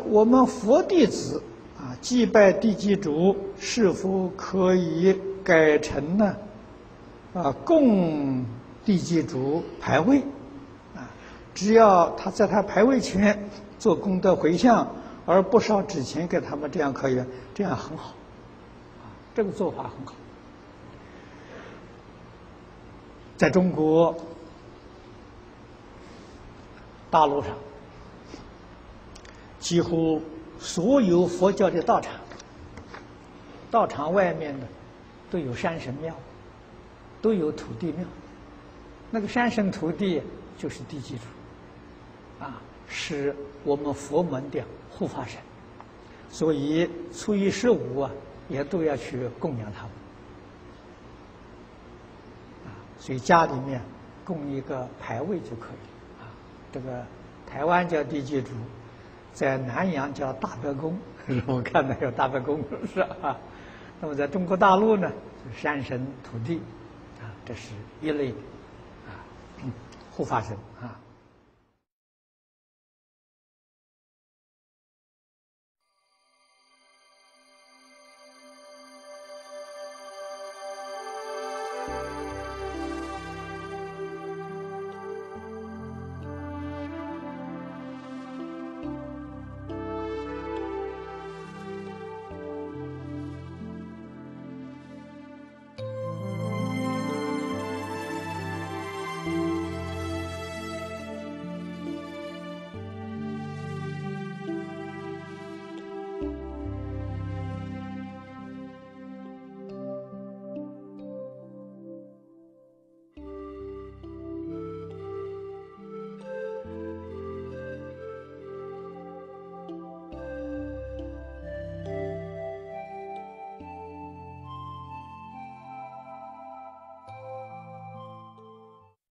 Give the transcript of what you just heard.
我们佛弟子啊，祭拜地基主是否可以改成呢？啊，供地基主牌位啊，只要他在他牌位前做功德回向，而不烧纸钱给他们，这样可以，这样很好，啊，这个做法很好。在中国大陆上。几乎所有佛教的道场，道场外面的都有山神庙，都有土地庙。那个山神土地就是地基主，啊，是我们佛门的护法神，所以初一十五啊，也都要去供养他们。啊，所以家里面供一个牌位就可以。啊，这个台湾叫地基主。在南洋叫大伯公，我看到有大伯公是啊？那么在中国大陆呢，山神土地，啊，这是一类的啊，护法神啊。